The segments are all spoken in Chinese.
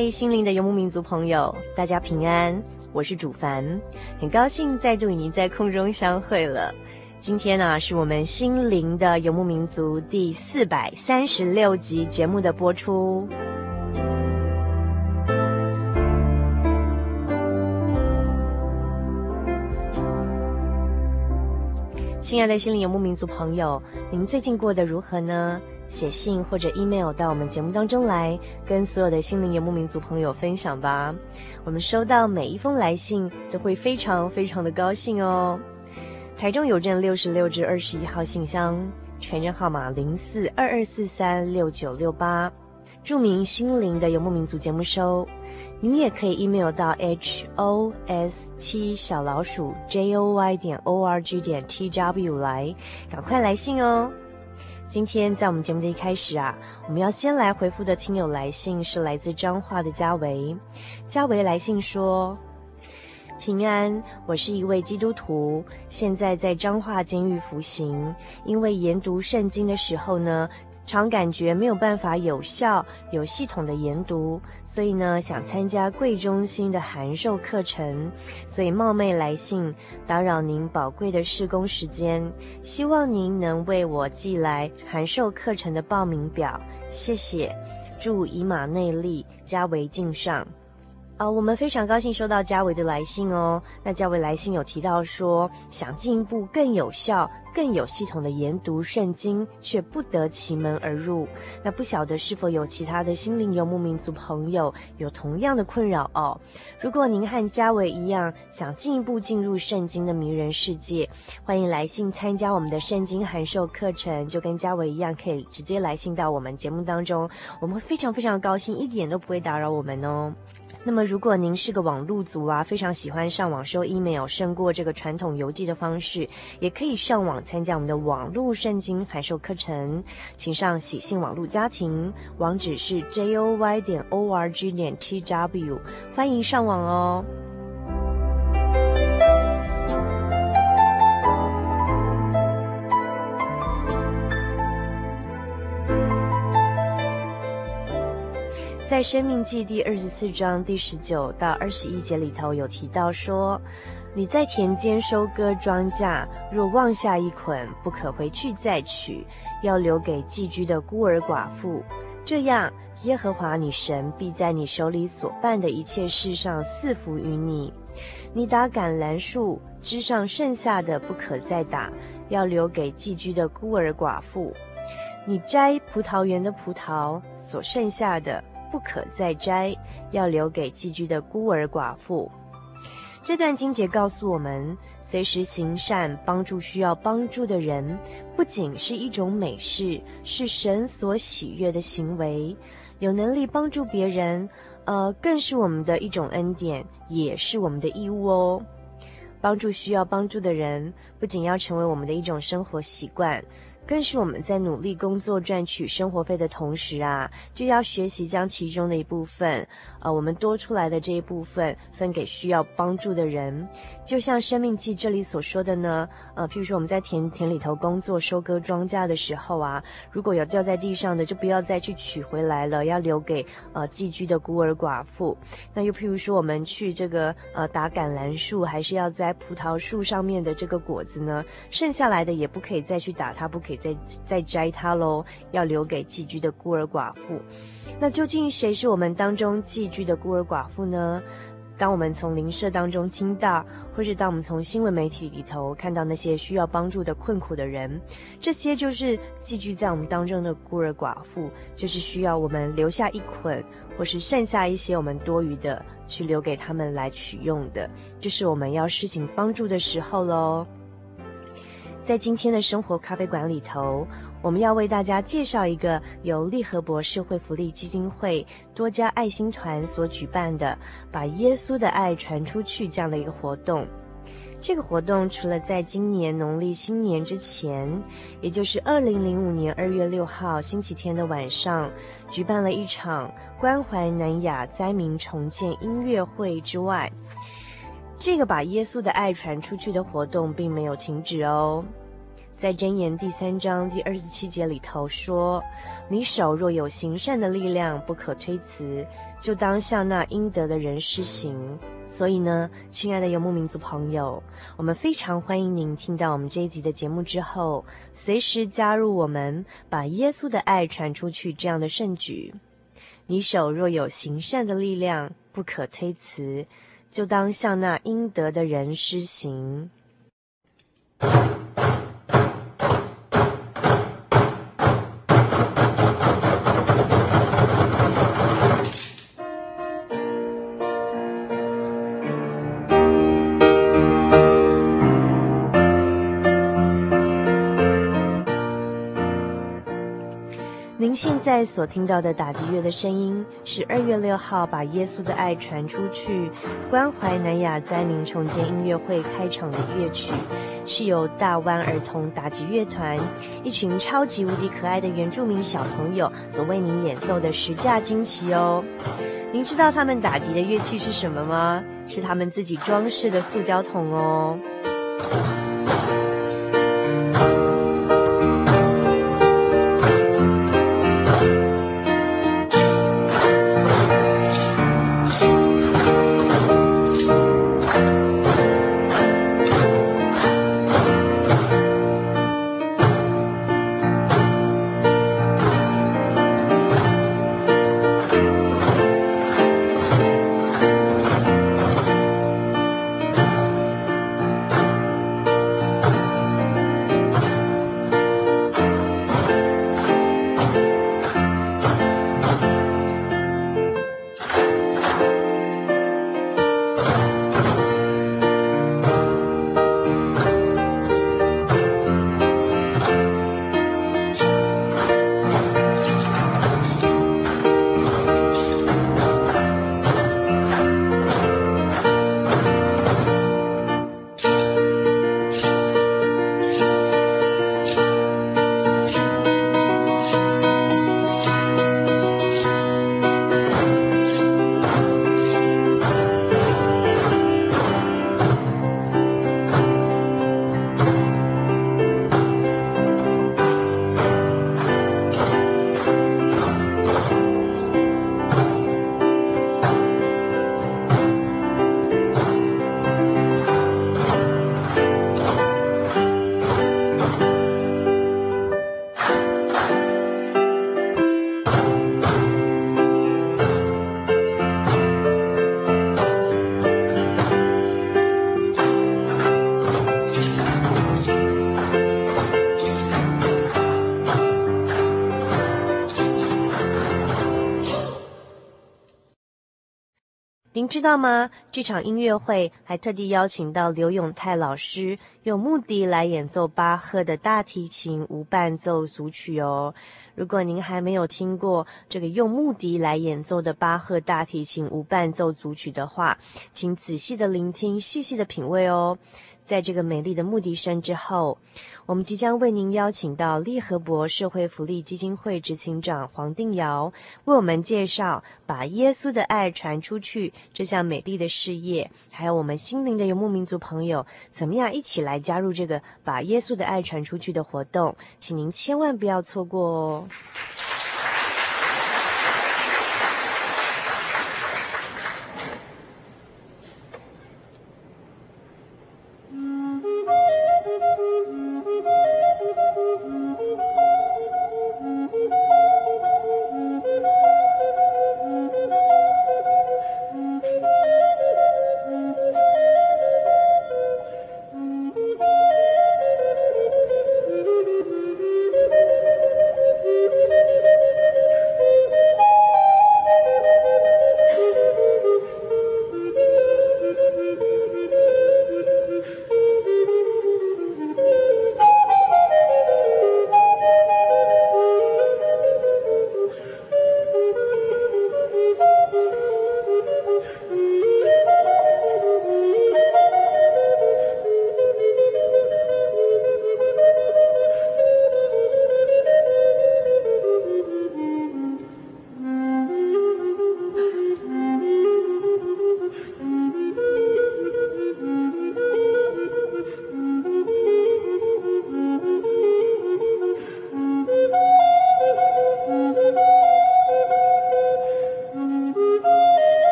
嗨，心灵的游牧民族朋友，大家平安，我是主凡，很高兴再度与您在空中相会了。今天呢、啊，是我们心灵的游牧民族第四百三十六集节目的播出。亲爱的心灵游牧民族朋友，您最近过得如何呢？写信或者 email 到我们节目当中来，跟所有的心灵游牧民族朋友分享吧。我们收到每一封来信都会非常非常的高兴哦。台中邮政六十六至二十一号信箱，传真号码零四二二四三六九六八，著名心灵的游牧民族节目收。您也可以 email 到 h o s t 小老鼠 j o y 点 o r g 点 t w 来，赶快来信哦。今天在我们节目的一开始啊，我们要先来回复的听友来信是来自彰化的嘉维。嘉维来信说：“平安，我是一位基督徒，现在在彰化监狱服刑，因为研读圣经的时候呢。”常感觉没有办法有效、有系统的研读，所以呢，想参加贵中心的函授课程，所以冒昧来信，打扰您宝贵的施工时间，希望您能为我寄来函授课程的报名表，谢谢。祝以马内利，加为敬上。啊、呃，我们非常高兴收到嘉伟的来信哦。那嘉伟来信有提到说，想进一步更有效、更有系统的研读圣经，却不得其门而入。那不晓得是否有其他的心灵游牧民族朋友有同样的困扰哦？如果您和嘉伟一样，想进一步进入圣经的迷人世界，欢迎来信参加我们的圣经函授课程，就跟嘉伟一样，可以直接来信到我们节目当中，我们会非常非常高兴，一点都不会打扰我们哦。那么，如果您是个网路族啊，非常喜欢上网收 email，胜过这个传统邮寄的方式，也可以上网参加我们的网路圣经函授课程，请上喜信网路家庭，网址是 joy 点 org 点 tw，欢迎上网哦。在《生命记》第二十四章第十九到二十一节里头有提到说：“你在田间收割庄稼，若忘下一捆，不可回去再取，要留给寄居的孤儿寡妇。这样，耶和华你神必在你手里所办的一切事上赐福于你。你打橄榄树枝上剩下的，不可再打，要留给寄居的孤儿寡妇。你摘葡萄园的葡萄所剩下的。”不可再摘，要留给寄居的孤儿寡妇。这段经节告诉我们，随时行善，帮助需要帮助的人，不仅是一种美事，是神所喜悦的行为。有能力帮助别人，呃，更是我们的一种恩典，也是我们的义务哦。帮助需要帮助的人，不仅要成为我们的一种生活习惯。更是我们在努力工作赚取生活费的同时啊，就要学习将其中的一部分，呃，我们多出来的这一部分分给需要帮助的人。就像《生命记》这里所说的呢，呃，譬如说我们在田田里头工作收割庄稼的时候啊，如果有掉在地上的，就不要再去取回来了，要留给呃寄居的孤儿寡妇。那又譬如说我们去这个呃打橄榄树，还是要摘葡萄树上面的这个果子呢，剩下来的也不可以再去打它，不可以再再摘它喽，要留给寄居的孤儿寡妇。那究竟谁是我们当中寄居的孤儿寡妇呢？当我们从邻舍当中听到，或是当我们从新闻媒体里头看到那些需要帮助的困苦的人，这些就是寄居在我们当中的孤儿寡妇，就是需要我们留下一捆，或是剩下一些我们多余的，去留给他们来取用的，就是我们要施行帮助的时候喽。在今天的生活咖啡馆里头。我们要为大家介绍一个由利和博社会福利基金会多家爱心团所举办的“把耶稣的爱传出去”这样的一个活动。这个活动除了在今年农历新年之前，也就是二零零五年二月六号星期天的晚上，举办了一场关怀南亚灾民重建音乐会之外，这个把耶稣的爱传出去的活动并没有停止哦。在箴言第三章第二十七节里头说：“你手若有行善的力量，不可推辞，就当向那应得的人施行。”所以呢，亲爱的游牧民族朋友，我们非常欢迎您听到我们这一集的节目之后，随时加入我们，把耶稣的爱传出去这样的圣举。你手若有行善的力量，不可推辞，就当向那应得的人施行。现在所听到的打击乐的声音，是二月六号把耶稣的爱传出去，关怀南亚灾民重建音乐会开场的乐曲，是由大湾儿童打击乐团一群超级无敌可爱的原住民小朋友所为您演奏的十架惊奇哦。您知道他们打击的乐器是什么吗？是他们自己装饰的塑胶桶哦。知道吗？这场音乐会还特地邀请到刘永泰老师用木笛来演奏巴赫的大提琴无伴奏组曲哦。如果您还没有听过这个用木笛来演奏的巴赫大提琴无伴奏组曲的话，请仔细的聆听，细细的品味哦。在这个美丽的牧笛声之后，我们即将为您邀请到利和博社会福利基金会执行长黄定尧，为我们介绍把耶稣的爱传出去这项美丽的事业，还有我们心灵的游牧民族朋友怎么样一起来加入这个把耶稣的爱传出去的活动，请您千万不要错过哦。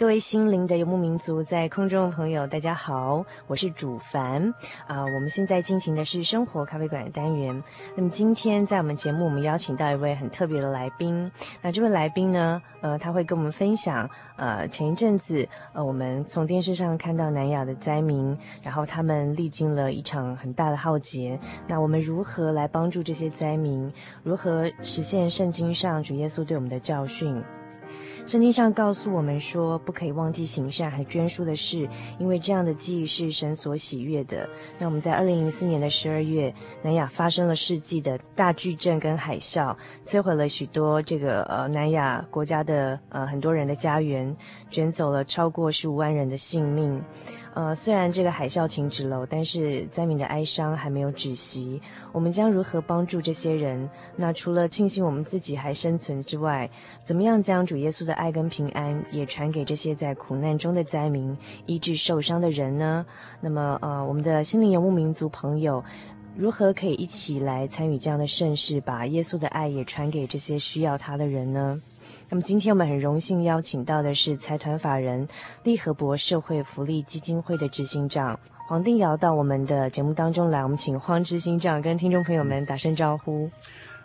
各位心灵的游牧民族，在空中的朋友，大家好，我是主凡啊、我们现在进行的是生活咖啡馆的单元。那么今天在我们节目，我们邀请到一位很特别的来宾。那这位来宾呢，呃，他会跟我们分享，呃，前一阵子，呃，我们从电视上看到南亚的灾民，然后他们历经了一场很大的浩劫。那我们如何来帮助这些灾民？如何实现圣经上主耶稣对我们的教训？圣经上告诉我们说，不可以忘记行善还捐书的事，因为这样的记忆是神所喜悦的。那我们在二零零四年的十二月，南亚发生了世纪的大巨震跟海啸，摧毁了许多这个呃南亚国家的呃很多人的家园，卷走了超过十五万人的性命。呃，虽然这个海啸停止了，但是灾民的哀伤还没有止息。我们将如何帮助这些人？那除了庆幸我们自己还生存之外，怎么样将主耶稣的爱跟平安也传给这些在苦难中的灾民，医治受伤的人呢？那么，呃，我们的心灵游牧民族朋友，如何可以一起来参与这样的盛事，把耶稣的爱也传给这些需要他的人呢？那么今天我们很荣幸邀请到的是财团法人利和博社会福利基金会的执行长黄定尧到我们的节目当中来，我们请黄执行长跟听众朋友们打声招呼。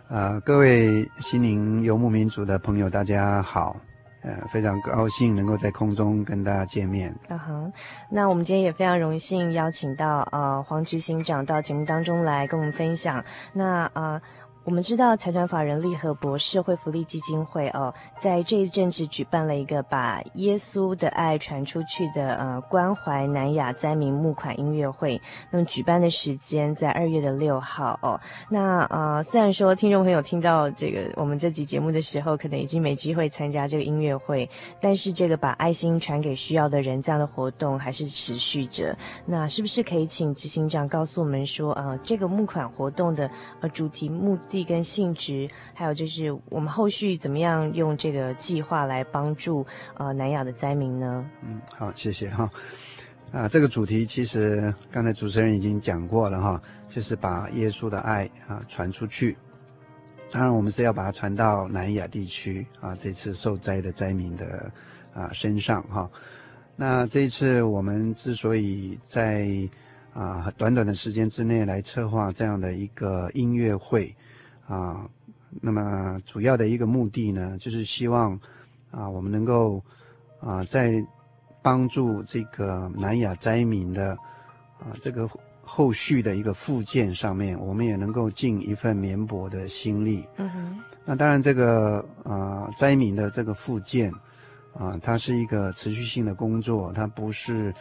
呃，各位心灵游牧民族的朋友，大家好，呃，非常高兴能够在空中跟大家见面。啊哈，那我们今天也非常荣幸邀请到呃黄执行长到节目当中来跟我们分享。那啊。呃我们知道财团法人利和博社会福利基金会哦，在这一阵子举办了一个把耶稣的爱传出去的呃关怀南亚灾民募款音乐会。那么举办的时间在二月的六号哦。那呃虽然说听众朋友听到这个我们这集节目的时候，可能已经没机会参加这个音乐会，但是这个把爱心传给需要的人这样的活动还是持续着。那是不是可以请执行长告诉我们说，呃这个募款活动的呃主题目的？跟性质，还有就是我们后续怎么样用这个计划来帮助呃南亚的灾民呢？嗯，好，谢谢哈。啊，这个主题其实刚才主持人已经讲过了哈，就是把耶稣的爱啊传出去。当然，我们是要把它传到南亚地区啊，这次受灾的灾民的啊身上哈。那这一次我们之所以在啊短短的时间之内来策划这样的一个音乐会。啊，那么主要的一个目的呢，就是希望啊，我们能够啊，在帮助这个南亚灾民的啊这个后续的一个复建上面，我们也能够尽一份绵薄的心力。嗯哼。那当然，这个啊灾民的这个复建啊，它是一个持续性的工作，它不是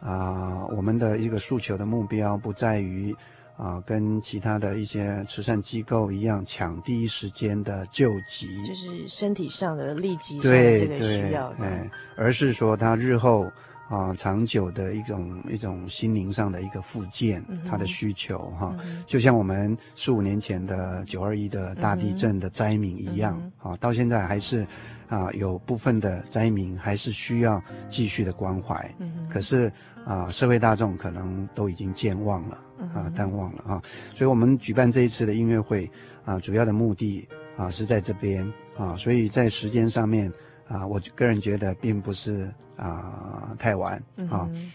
啊我们的一个诉求的目标不在于。啊，跟其他的一些慈善机构一样，抢第一时间的救急，就是身体上的立即上的这个需要，对，对，而是说他日后啊长久的一种一种心灵上的一个复健，嗯、他的需求哈、嗯，就像我们四五年前的九二一的大地震的灾民一样，嗯、啊，到现在还是啊有部分的灾民还是需要继续的关怀，嗯，可是啊社会大众可能都已经健忘了。啊，淡忘了啊，所以我们举办这一次的音乐会啊，主要的目的啊是在这边啊，所以在时间上面啊，我个人觉得并不是啊太晚啊。嗯、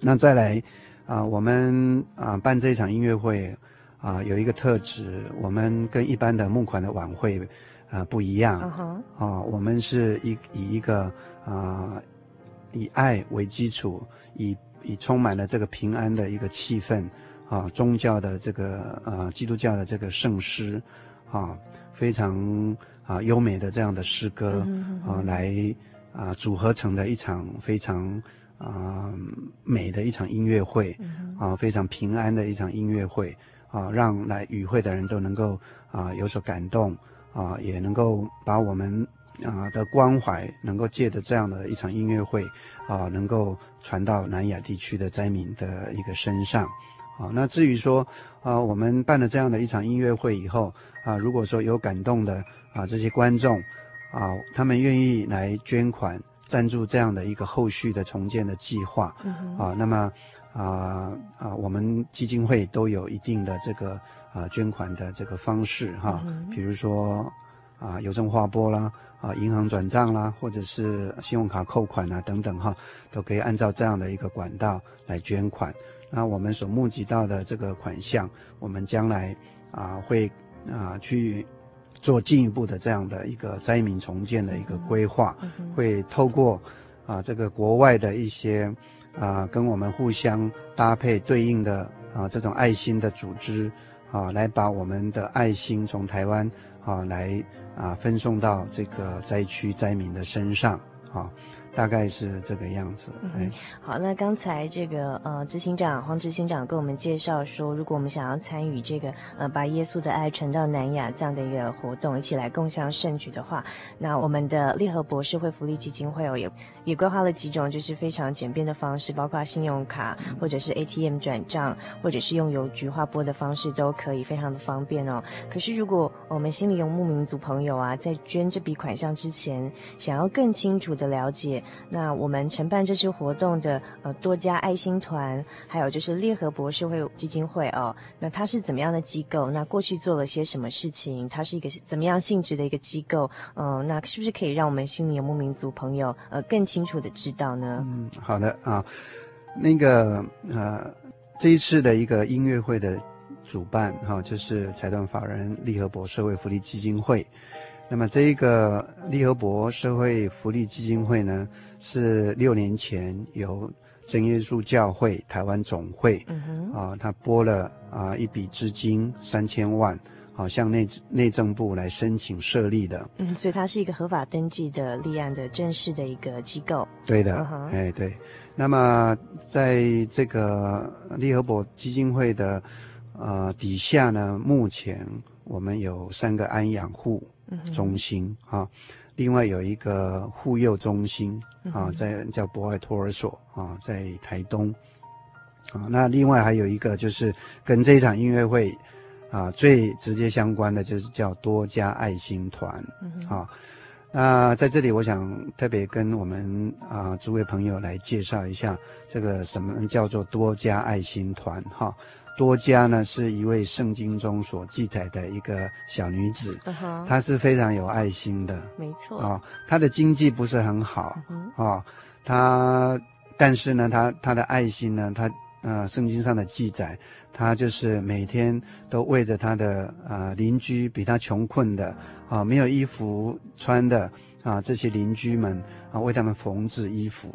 那再来啊，我们啊办这一场音乐会啊，有一个特质，我们跟一般的募款的晚会啊不一样、嗯、啊，我们是以以一个啊以爱为基础，以以充满了这个平安的一个气氛。啊，宗教的这个呃，基督教的这个圣诗，啊，非常啊优美的这样的诗歌啊，来啊组合成的一场非常啊美的一场音乐会，啊，非常平安的一场音乐会，啊，让来与会的人都能够啊有所感动，啊，也能够把我们啊的关怀，能够借着这样的一场音乐会，啊，能够传到南亚地区的灾民的一个身上。啊，那至于说，啊，我们办了这样的一场音乐会以后，啊，如果说有感动的啊这些观众，啊，他们愿意来捐款赞助这样的一个后续的重建的计划，嗯、啊，那么啊啊，我们基金会都有一定的这个啊捐款的这个方式哈、啊嗯，比如说啊邮政划拨啦，啊银行转账啦，或者是信用卡扣款啊等等哈，都可以按照这样的一个管道来捐款。那我们所募集到的这个款项，我们将来啊会啊去做进一步的这样的一个灾民重建的一个规划，会透过啊这个国外的一些啊跟我们互相搭配对应的啊这种爱心的组织啊，来把我们的爱心从台湾啊来啊分送到这个灾区灾民的身上啊。大概是这个样子。嗯，好，那刚才这个呃，执行长黄执行长跟我们介绍说，如果我们想要参与这个呃，把耶稣的爱传到南亚这样的一个活动，一起来共享圣举的话，那我们的利和博士会福利基金会哦，也也规划了几种就是非常简便的方式，包括信用卡或者是 ATM 转账，或者是用邮局划拨的方式都可以，非常的方便哦。可是如果我们心里有牧民族朋友啊，在捐这笔款项之前，想要更清楚的了解。那我们承办这次活动的呃多家爱心团，还有就是利和博社会基金会哦，那它是怎么样的机构？那过去做了些什么事情？它是一个怎么样性质的一个机构？嗯、那是不是可以让我们心灵游牧民族朋友呃更清楚的知道呢？嗯，好的啊，那个呃这一次的一个音乐会的主办哈、就是财团法人利和博社会福利基金会。那么这一个利和博社会福利基金会呢，是六年前由真耶稣教会台湾总会，嗯哼，啊，他拨了啊一笔资金三千万，好、啊、向内内政部来申请设立的。嗯，所以它是一个合法登记的立案的正式的一个机构。对的，嗯、哎对。那么在这个利和博基金会的呃底下呢，目前我们有三个安养户。中心啊，另外有一个护幼中心啊，在叫博爱托儿所啊，在台东啊。那另外还有一个就是跟这一场音乐会啊最直接相关的，就是叫多家爱心团啊。那在这里，我想特别跟我们啊诸位朋友来介绍一下，这个什么叫做多家爱心团哈。多加呢，是一位圣经中所记载的一个小女子，uh huh. 她是非常有爱心的，没错啊。她的经济不是很好、uh huh. 啊，她但是呢，她她的爱心呢，她呃，圣经上的记载，她就是每天都为着她的呃邻居比她穷困的啊，没有衣服穿的啊，这些邻居们啊，为他们缝制衣服。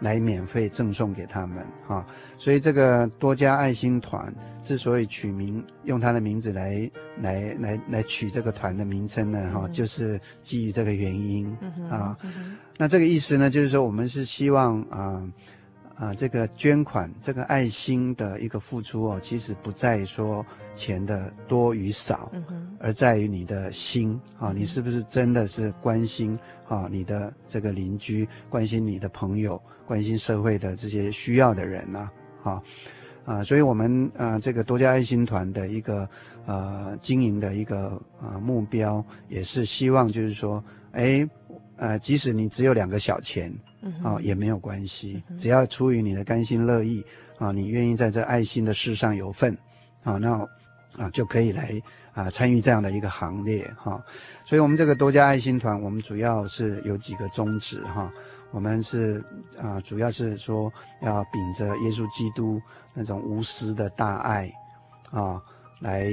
来免费赠送给他们哈，所以这个多家爱心团之所以取名用他的名字来来来来取这个团的名称呢哈，就是基于这个原因、啊。那这个意思呢，就是说我们是希望啊啊这个捐款这个爱心的一个付出哦，其实不在于说钱的多与少，嗯、而在于你的心啊，你是不是真的是关心啊你的这个邻居，关心你的朋友。关心社会的这些需要的人呢、啊，啊，啊，所以我们呃这个多家爱心团的一个呃经营的一个呃目标，也是希望就是说，哎，呃，即使你只有两个小钱，啊，也没有关系，只要出于你的甘心乐意，啊，你愿意在这爱心的事上有份，啊，那啊就可以来啊参与这样的一个行列哈、啊。所以我们这个多家爱心团，我们主要是有几个宗旨哈。啊我们是啊、主要是说要秉着耶稣基督那种无私的大爱啊，来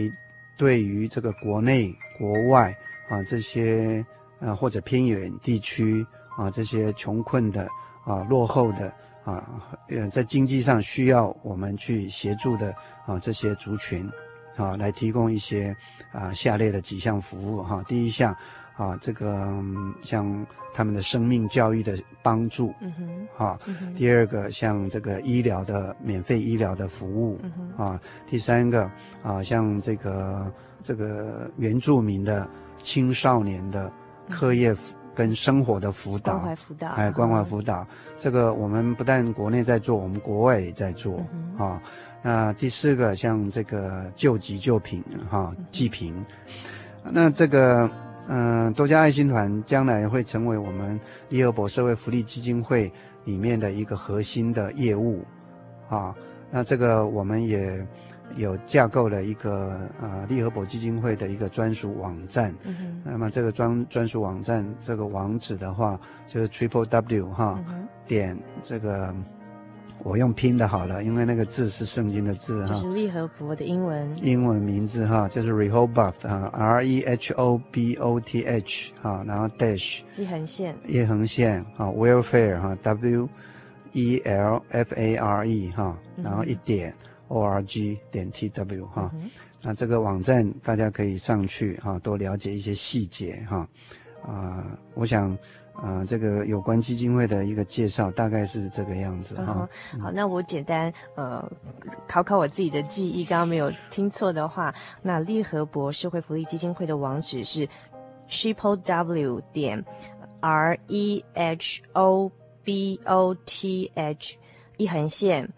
对于这个国内国外啊这些啊或者偏远地区啊这些穷困的啊落后的啊呃在经济上需要我们去协助的啊这些族群啊来提供一些啊下列的几项服务哈、第一项。啊，这个像他们的生命教育的帮助，嗯哼，啊，嗯、第二个像这个医疗的免费医疗的服务，嗯、哼啊，第三个啊，像这个这个原住民的青少年的课业跟生活的辅导，关怀辅导，哎，关怀辅导，这个我们不但国内在做，我们国外也在做，嗯、啊，那第四个像这个救急救贫，哈、啊，济贫，那这个。嗯，多家爱心团将来会成为我们利和博社会福利基金会里面的一个核心的业务，啊，那这个我们也有架构了一个呃利和伯基金会的一个专属网站。嗯。那么这个专专属网站这个网址的话，就是 triple w 哈、嗯、点这个。我用拼的好了，因为那个字是圣经的字哈。就是利和伯的英文。英文名字哈，就是 Rehoboth 哈，R E H O B O T H 哈，然后 dash 一横线。一横线哈，Welfare 哈，W E L F A R E 哈，然后一点 O R G 点 T W 哈。那这个网站大家可以上去哈，多了解一些细节哈。啊，我想。啊、呃，这个有关基金会的一个介绍大概是这个样子哈、嗯。好，那我简单呃考考我自己的记忆，刚刚没有听错的话，那利和博社会福利基金会的网址是 triple w 点 r e h o b o t h 一横线。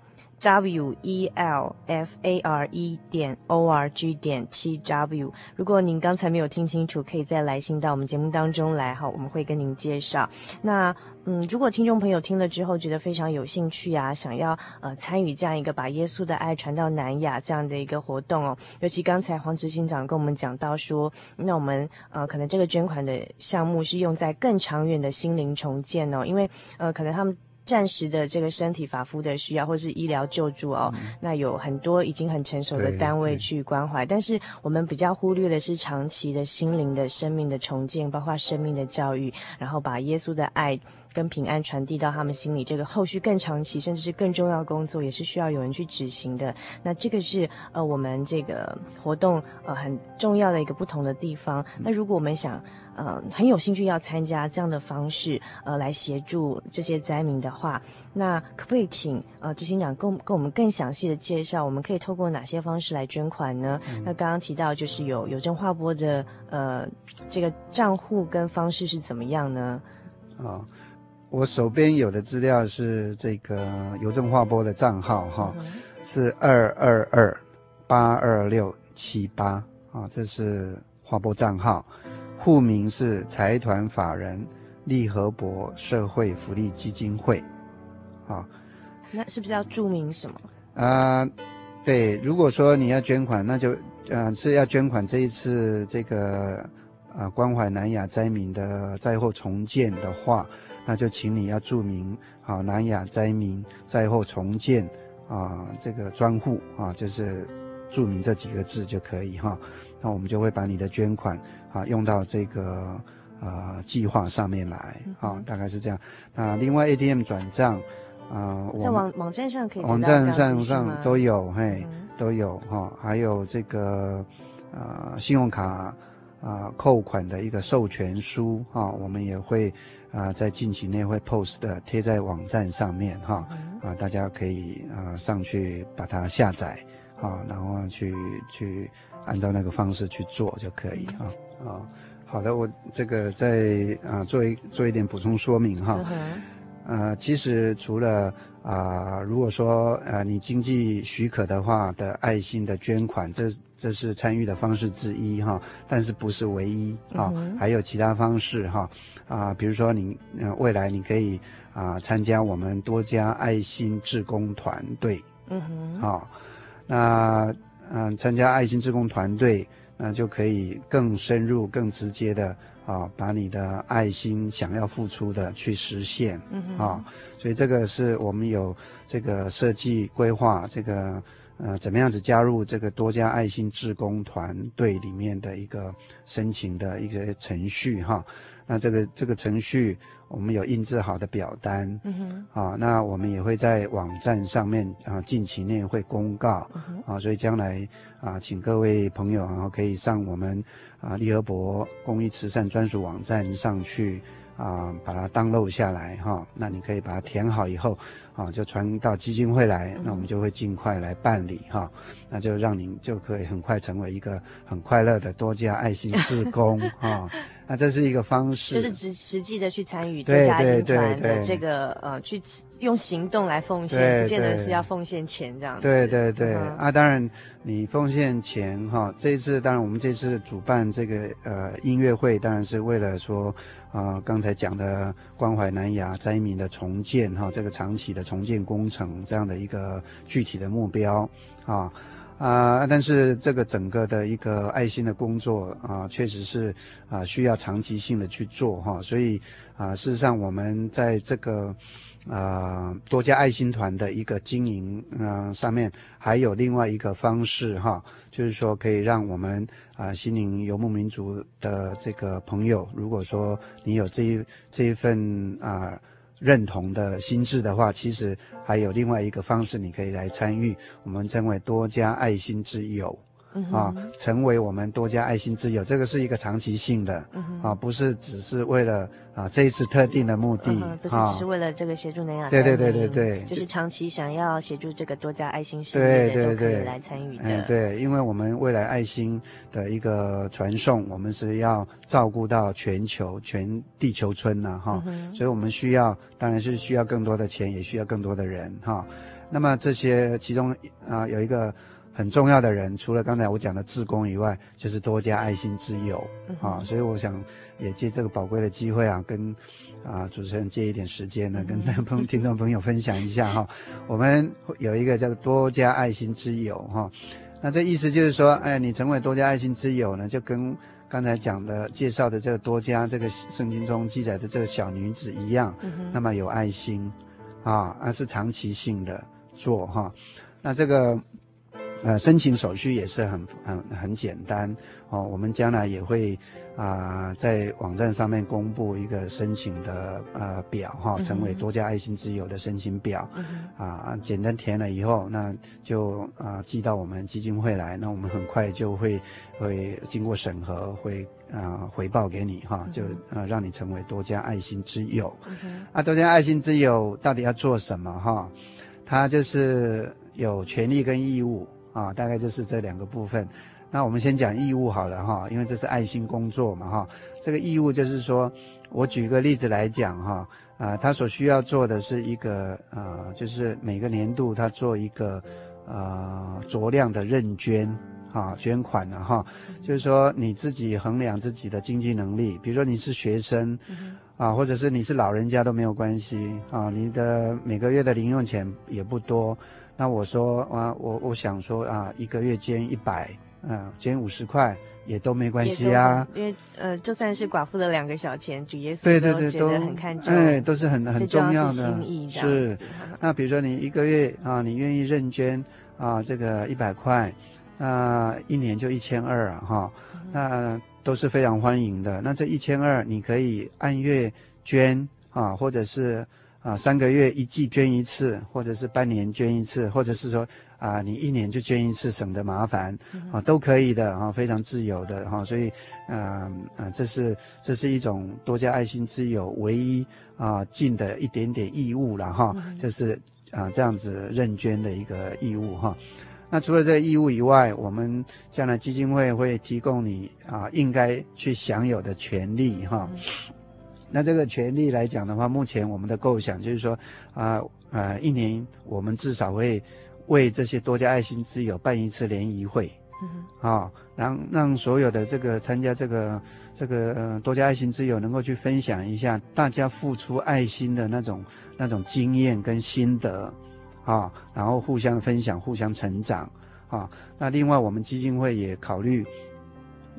W e l f a r e 点 o r g 点 t w。如果您刚才没有听清楚，可以再来信到我们节目当中来哈，我们会跟您介绍。那嗯，如果听众朋友听了之后觉得非常有兴趣啊，想要呃参与这样一个把耶稣的爱传到南亚这样的一个活动哦，尤其刚才黄执行长跟我们讲到说，那我们呃可能这个捐款的项目是用在更长远的心灵重建哦，因为呃可能他们。暂时的这个身体发肤的需要，或是医疗救助哦，嗯、那有很多已经很成熟的单位去关怀，但是我们比较忽略的是长期的心灵的生命的重建，包括生命的教育，然后把耶稣的爱。跟平安传递到他们心里，这个后续更长期，甚至是更重要工作，也是需要有人去执行的。那这个是呃我们这个活动呃很重要的一个不同的地方。那如果我们想呃很有兴趣要参加这样的方式呃来协助这些灾民的话，那可不可以请呃执行长跟跟我们更详细的介绍，我们可以透过哪些方式来捐款呢？嗯、那刚刚提到就是有邮政划拨的呃这个账户跟方式是怎么样呢？啊、哦。我手边有的资料是这个邮政划拨的账号哈，是二二二八二六七八啊，这是划拨账号，户名是财团法人利和博社会福利基金会，啊，那是不是要注明什么？啊，对，如果说你要捐款，那就呃是要捐款这一次这个啊关怀南亚灾民的灾后重建的话。那就请你要注明啊，南亚灾民灾后重建啊，这个专户啊，就是注明这几个字就可以哈。那我们就会把你的捐款啊用到这个呃计划上面来啊，大概是这样。那另外 ATM 转账啊，在网网站上可以，网站上上都有嘿，都有哈，还有这个呃信用卡啊扣款的一个授权书哈，我们也会。啊，在近期内会 post 的贴在网站上面哈，啊，大家可以啊上去把它下载，啊，然后去去按照那个方式去做就可以啊啊，好的，我这个再啊做一做一点补充说明哈，呃，其实除了啊，如果说呃你经济许可的话的爱心的捐款，这这是参与的方式之一哈，但是不是唯一啊，还有其他方式哈。啊，比如说你，呃，未来你可以啊参加我们多家爱心志工团队，嗯哼，好、啊，那嗯、啊、参加爱心志工团队，那就可以更深入、更直接的啊，把你的爱心想要付出的去实现，啊，所以这个是我们有这个设计规划，这个呃怎么样子加入这个多家爱心志工团队里面的一个申请的一个程序哈。啊那这个这个程序，我们有印制好的表单，嗯哼，啊，那我们也会在网站上面啊，近期内会公告，嗯，啊，所以将来啊，请各位朋友然后可以上我们啊利和博公益慈善专属网站上去啊，把它 download 下来哈，啊，那你可以把它填好以后啊，就传到基金会来，那我们就会尽快来办理哈，啊，那就让您就可以很快成为一个很快乐的多家爱心志工啊。那这是一个方式，就是实实际的去参与多家集团的这个呃，去用行动来奉献，不见得是要奉献钱这样。子。对对对，嗯、啊，当然你奉献钱哈，这一次当然我们这次主办这个呃音乐会，当然是为了说啊、刚才讲的关怀南亚灾民的重建哈，这个长期的重建工程这样的一个具体的目标啊。啊，但是这个整个的一个爱心的工作啊，确实是啊需要长期性的去做哈，所以啊，事实上我们在这个啊多家爱心团的一个经营啊上面，还有另外一个方式哈，就是说可以让我们啊心灵游牧民族的这个朋友，如果说你有这一这一份啊。认同的心智的话，其实还有另外一个方式，你可以来参与，我们称为多家爱心之友。嗯、啊，成为我们多家爱心之友，这个是一个长期性的，嗯、啊，不是只是为了啊这一次特定的目的，嗯、不是只是为了这个协助南亚，对对对对对，就是长期想要协助这个多家爱心事业的都可以来参与的。嗯，对，因为我们未来爱心的一个传送，我们是要照顾到全球全地球村呐，哈、嗯，所以我们需要，当然是需要更多的钱，也需要更多的人，哈。那么这些其中啊有一个。很重要的人，除了刚才我讲的志工以外，就是多加爱心之友、嗯、啊。所以我想也借这个宝贵的机会啊，跟啊主持人借一点时间呢，跟朋听众朋友分享一下哈。我们有一个叫做多加爱心之友哈。那这意思就是说，哎，你成为多加爱心之友呢，就跟刚才讲的介绍的这个多加这个圣经中记载的这个小女子一样，嗯、那么有爱心啊，而是长期性的做哈。那这个。呃，申请手续也是很很很简单哦。我们将来也会啊、呃，在网站上面公布一个申请的呃表哈、哦，成为多家爱心之友的申请表、嗯、啊，简单填了以后，那就啊寄到我们基金会来，那我们很快就会会经过审核，会啊回报给你哈、哦，就啊让你成为多家爱心之友。嗯、啊，多家爱心之友到底要做什么哈、哦？它就是有权利跟义务。啊，大概就是这两个部分。那我们先讲义务好了哈，因为这是爱心工作嘛哈。这个义务就是说，我举个例子来讲哈，啊，他所需要做的是一个啊，就是每个年度他做一个啊酌量的认捐啊捐款的哈，就是说你自己衡量自己的经济能力，比如说你是学生啊，或者是你是老人家都没有关系啊，你的每个月的零用钱也不多。那我说啊，我我想说啊，一个月捐一百，嗯，捐五十块也都没关系啊。因为呃，就算是寡妇的两个小钱，主耶稣都觉得很看重，哎，都是很很重要的。心意的是，那比如说你一个月啊，你愿意认捐啊，这个一百块，那一年就一千二啊，哈，那都是非常欢迎的。那这一千二，你可以按月捐啊，或者是。啊，三个月一季捐一次，或者是半年捐一次，或者是说啊，你一年就捐一次，省得麻烦，啊，都可以的啊，非常自由的哈，所以，啊啊，这是这是一种多家爱心之友唯一啊尽的一点点义务了哈，就是啊这样子认捐的一个义务哈。那除了这个义务以外，我们将来基金会会提供你啊应该去享有的权利哈。那这个权利来讲的话，目前我们的构想就是说，啊呃，一年我们至少会为这些多家爱心之友办一次联谊会，嗯，啊，让让所有的这个参加这个这个呃多家爱心之友能够去分享一下大家付出爱心的那种那种经验跟心得，啊，然后互相分享，互相成长，啊，那另外我们基金会也考虑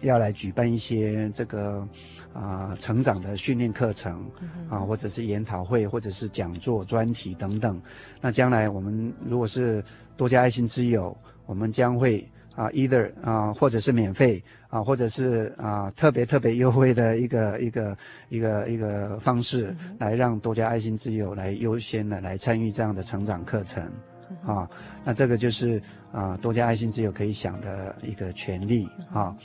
要来举办一些这个。啊、呃，成长的训练课程啊，或者是研讨会，或者是讲座、专题等等。那将来我们如果是多家爱心之友，我们将会啊，either 啊，或者是免费啊，或者是啊特别特别优惠的一个一个一个一个方式，来让多家爱心之友来优先的来参与这样的成长课程啊。那这个就是啊，多家爱心之友可以享的一个权利啊。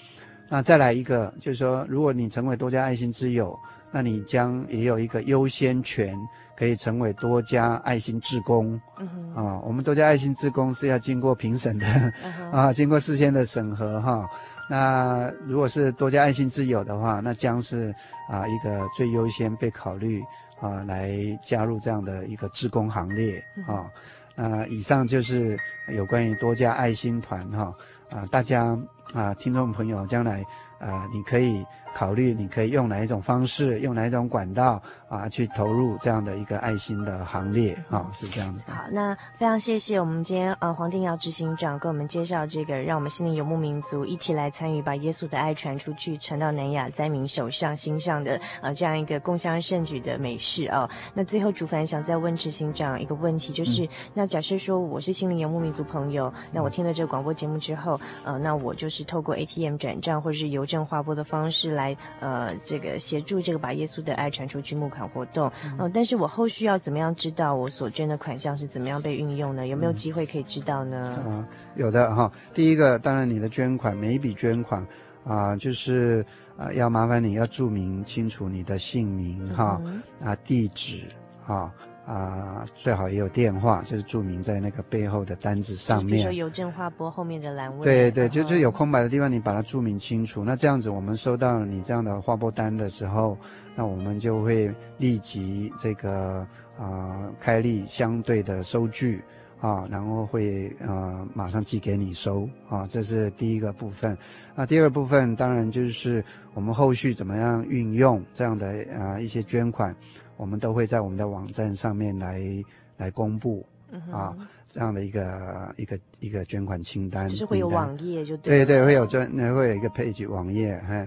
那再来一个，就是说，如果你成为多家爱心之友，那你将也有一个优先权，可以成为多家爱心志工。嗯啊，我们多家爱心志工是要经过评审的，嗯、啊，经过事先的审核哈。那如果是多家爱心之友的话，那将是啊一个最优先被考虑啊来加入这样的一个志工行列啊。那以上就是有关于多家爱心团哈。啊，啊大家啊，听众朋友，将来啊，你可以考虑你可以用哪一种方式，用哪一种管道啊，去投入这样的一个爱心的行列啊，是这样子。好，那非常谢谢我们今天呃黄定尧执行长给我们介绍这个，让我们心灵游牧民族一起来参与，把耶稣的爱传出去，传到南亚灾民手上心上的呃这样一个共襄盛举的美事啊。那最后主凡想再问执行长一个问题，就是、嗯、那假设说我是心灵游牧民族朋友，那我听了这个广播节目之后，呃，那我就是透过 ATM 转账或者是邮政划拨的方式来。呃，这个协助这个把耶稣的爱传出去募款活动，嗯、呃，但是我后续要怎么样知道我所捐的款项是怎么样被运用呢？有没有机会可以知道呢？嗯，呃、有的哈。第一个，当然你的捐款，每一笔捐款啊、呃，就是啊、呃，要麻烦你要注明清楚你的姓名哈、嗯、啊，地址哈。啊，最好也有电话，就是注明在那个背后的单子上面。比如说邮政划拨后面的栏位。对对，就就有空白的地方，你把它注明清楚。那这样子，我们收到你这样的划拨单的时候，那我们就会立即这个啊开立相对的收据啊，然后会呃马上寄给你收啊，这是第一个部分。那第二部分当然就是我们后续怎么样运用这样的啊一些捐款。我们都会在我们的网站上面来来公布，嗯、啊，这样的一个一个一个捐款清单，就是会有网页就对，对对，会有专，会有一个 page 网页，嘿。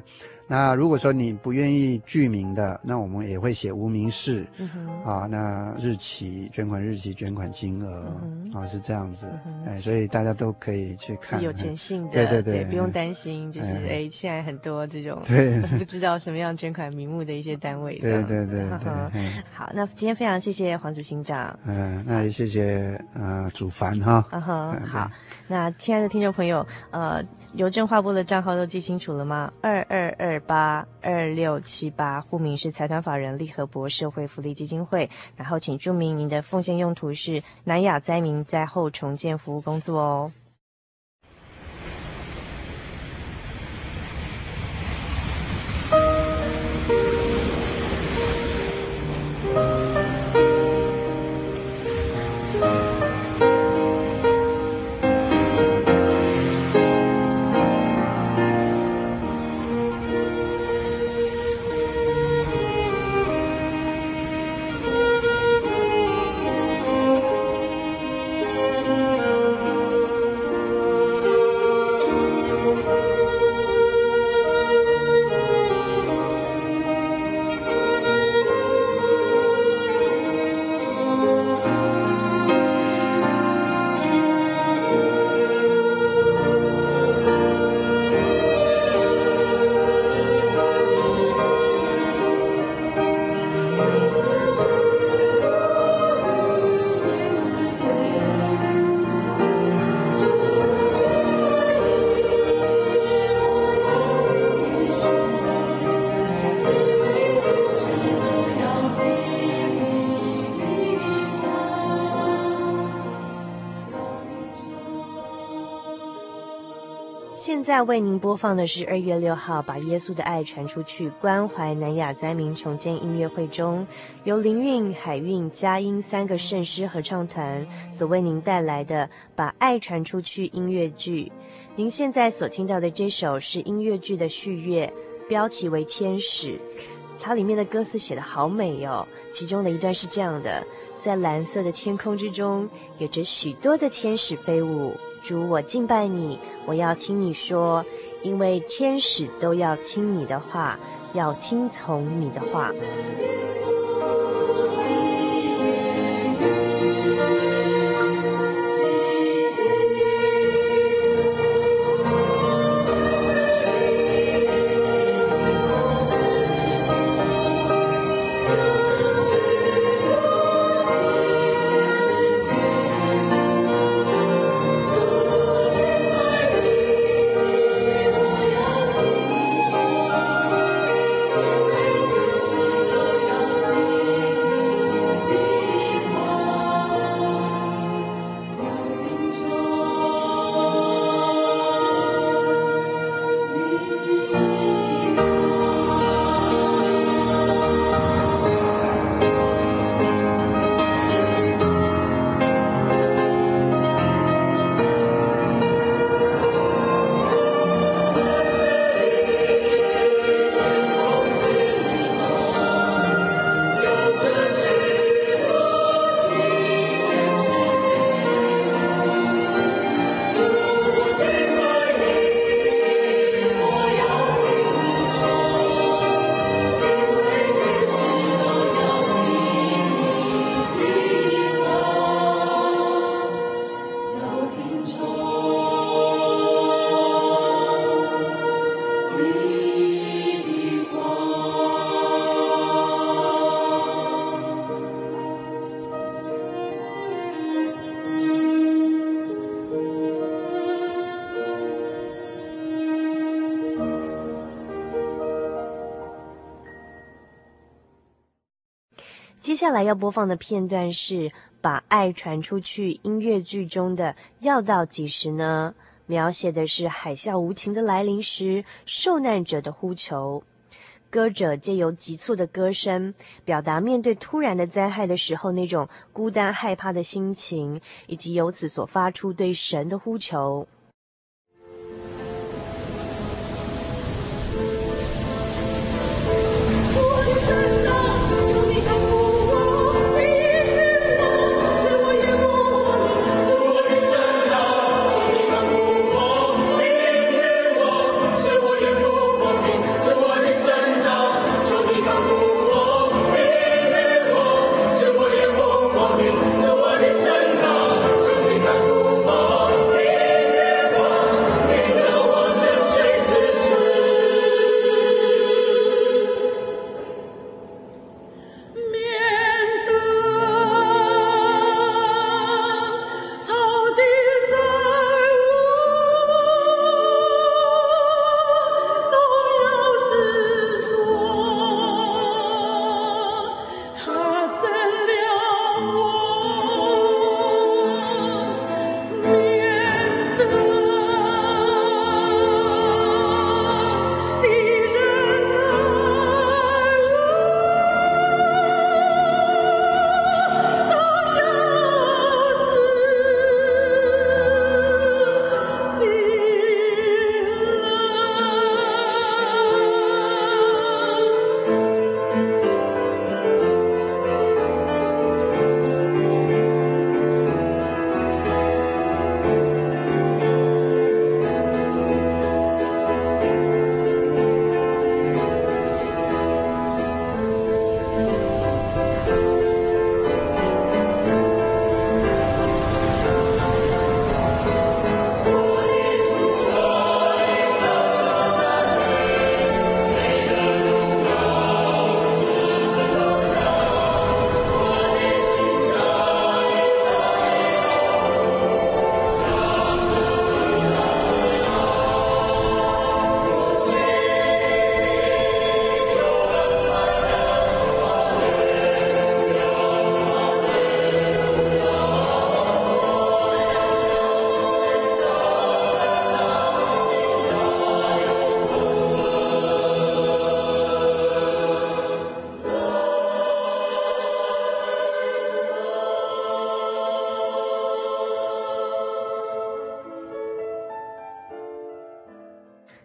那如果说你不愿意具名的，那我们也会写无名氏，嗯、啊，那日期、捐款日期、捐款金额、嗯、啊是这样子、嗯，哎，所以大家都可以去看，是有钱性的，对对对，对。不用担心，就是哎，哎，现在很多这种对。不知道什么样捐款名目的一些单位，对对对，对，对，好，那今天非常谢谢黄子行长，嗯，那也谢谢呃祖凡哈，嗯哼，好，那亲爱的听众朋友，呃。邮政划拨的账号都记清楚了吗？二二二八二六七八，户名是财团法人利和博社会福利基金会，然后请注明您的奉献用途是南亚灾民灾后重建服务工作哦。现在为您播放的是二月六号把耶稣的爱传出去，关怀南亚灾民重建音乐会中，由灵韵、海韵、佳音三个圣诗合唱团所为您带来的《把爱传出去》音乐剧。您现在所听到的这首是音乐剧的序乐，标题为《天使》，它里面的歌词写得好美哦。其中的一段是这样的：在蓝色的天空之中，有着许多的天使飞舞。主，我敬拜你，我要听你说，因为天使都要听你的话，要听从你的话。下来要播放的片段是《把爱传出去》音乐剧中的“要到几时呢”，描写的是海啸无情的来临时，受难者的呼求。歌者借由急促的歌声，表达面对突然的灾害的时候那种孤单害怕的心情，以及由此所发出对神的呼求。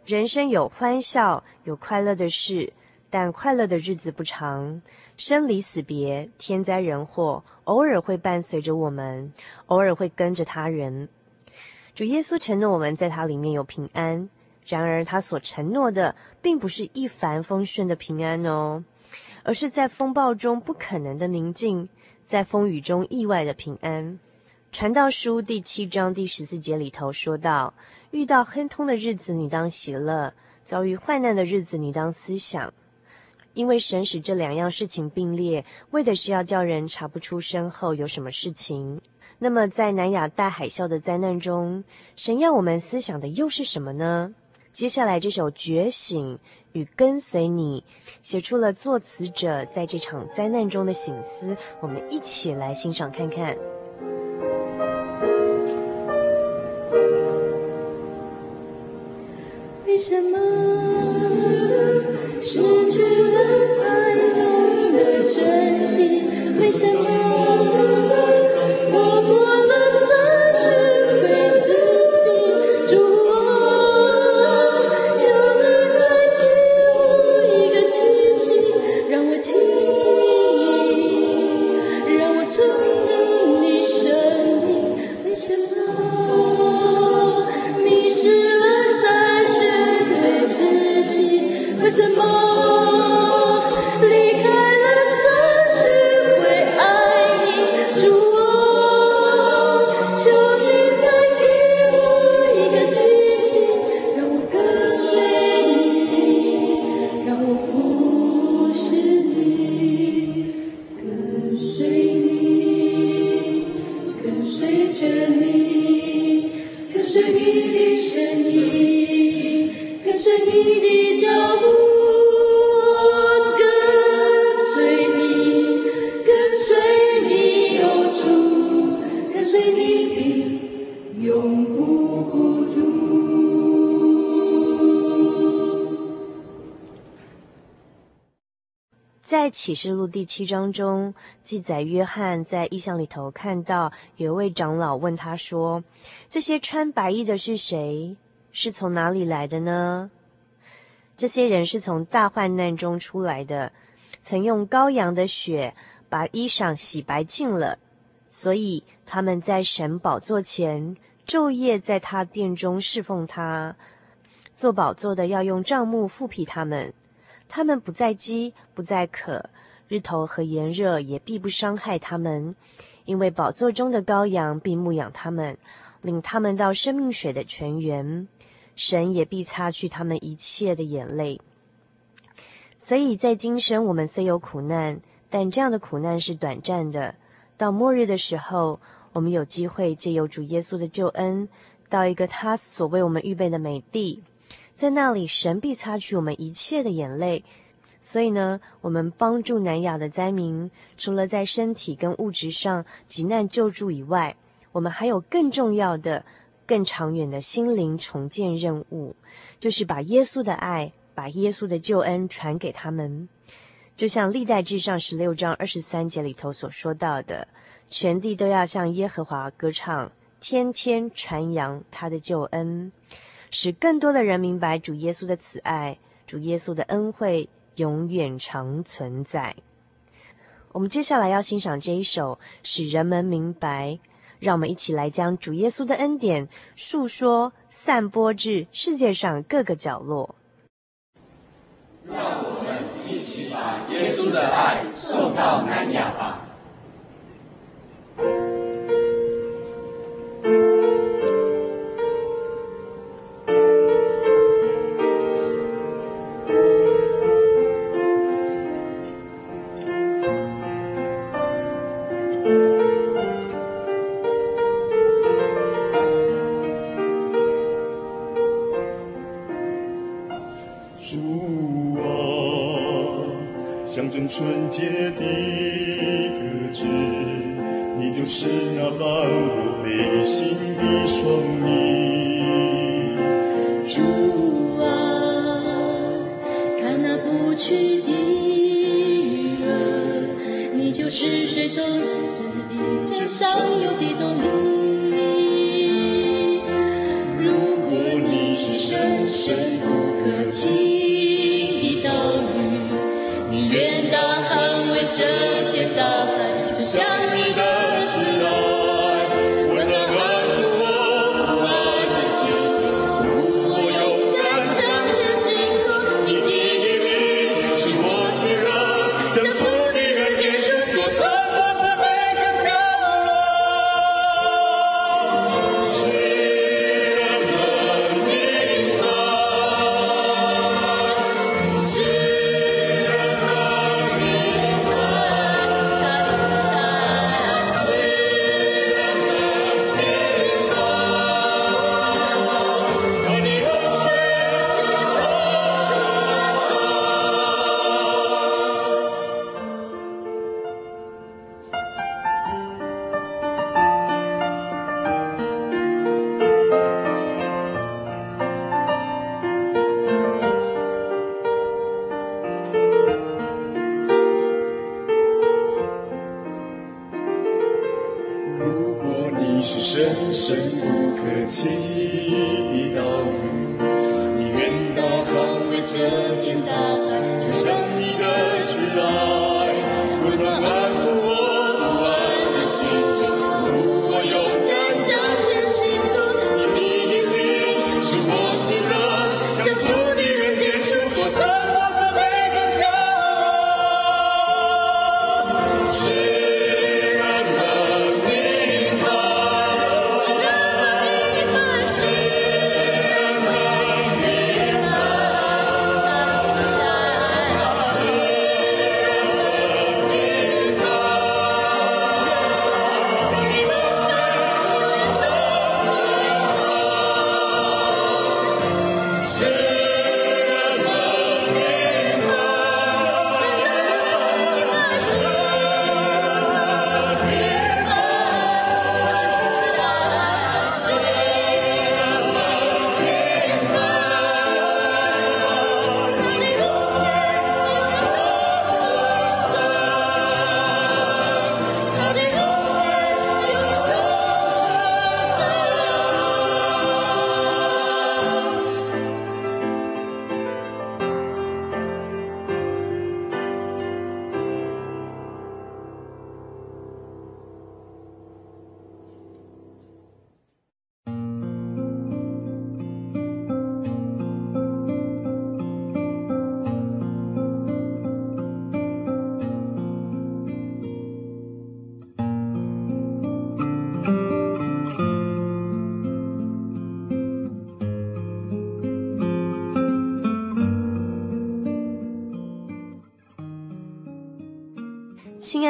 人生有欢笑，有快乐的事，但快乐的日子不长。生离死别，天灾人祸，偶尔会伴随着我们，偶尔会跟着他人。主耶稣承诺我们在他里面有平安，然而他所承诺的，并不是一帆风顺的平安哦，而是在风暴中不可能的宁静，在风雨中意外的平安。传道书第七章第十四节里头说道。遇到亨通的日子，你当喜乐；遭遇患难的日子，你当思想。因为神使这两样事情并列，为的是要叫人查不出身后有什么事情。那么，在南亚大海啸的灾难中，神要我们思想的又是什么呢？接下来这首《觉醒与跟随你》，写出了作词者在这场灾难中的醒思，我们一起来欣赏看看。为什么失去了才懂得珍惜？为什么启示录第七章中记载，约翰在异象里头看到有一位长老问他说：“这些穿白衣的是谁？是从哪里来的呢？”这些人是从大患难中出来的，曾用羔羊的血把衣裳洗白净了，所以他们在神宝座前昼夜在他殿中侍奉他。做宝座的要用帐幕覆庇他们。他们不再饥，不再渴，日头和炎热也必不伤害他们，因为宝座中的羔羊必牧养他们，领他们到生命水的泉源。神也必擦去他们一切的眼泪。所以在今生我们虽有苦难，但这样的苦难是短暂的。到末日的时候，我们有机会借由主耶稣的救恩，到一个他所为我们预备的美地。在那里，神必擦去我们一切的眼泪。所以呢，我们帮助南亚的灾民，除了在身体跟物质上急难救助以外，我们还有更重要的、更长远的心灵重建任务，就是把耶稣的爱、把耶稣的救恩传给他们。就像历代志上十六章二十三节里头所说到的，全地都要向耶和华歌唱，天天传扬他的救恩。使更多的人明白主耶稣的慈爱，主耶稣的恩惠永远长存在。我们接下来要欣赏这一首，使人们明白。让我们一起来将主耶稣的恩典述说、散播至世界上各个角落。让我们一起把耶稣的爱送到南亚吧。纯洁的歌词，你就是那伴我飞行的双翼。主啊，看那不屈的鱼儿，你就是水中真正的肩上有的动力。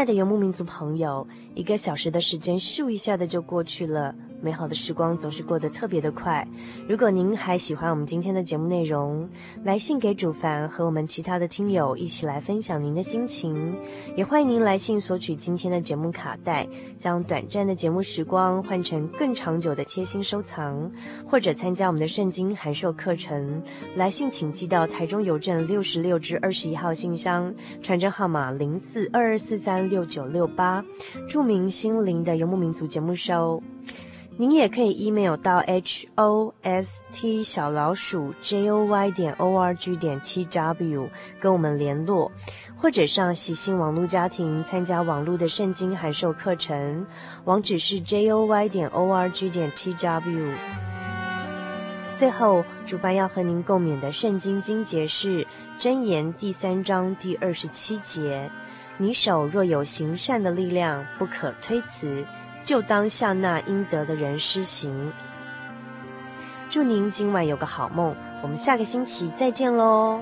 的游牧民族朋友，一个小时的时间咻一下的就过去了。美好的时光总是过得特别的快。如果您还喜欢我们今天的节目内容，来信给主凡和我们其他的听友一起来分享您的心情。也欢迎您来信索取今天的节目卡带，将短暂的节目时光换成更长久的贴心收藏，或者参加我们的圣经函授课程。来信请寄到台中邮政六十六至二十一号信箱，传真号码零四二二四三六九六八，著名心灵的游牧民族节目收。您也可以 email 到 h o s t 小老鼠 j o y 点 o r g 点 t w 跟我们联络，或者上喜信网络家庭参加网络的圣经函授课程，网址是 j o y 点 o r g 点 t w。最后，主办要和您共勉的圣经经节是箴言第三章第二十七节：你手若有行善的力量，不可推辞。就当向那应得的人施行。祝您今晚有个好梦，我们下个星期再见喽。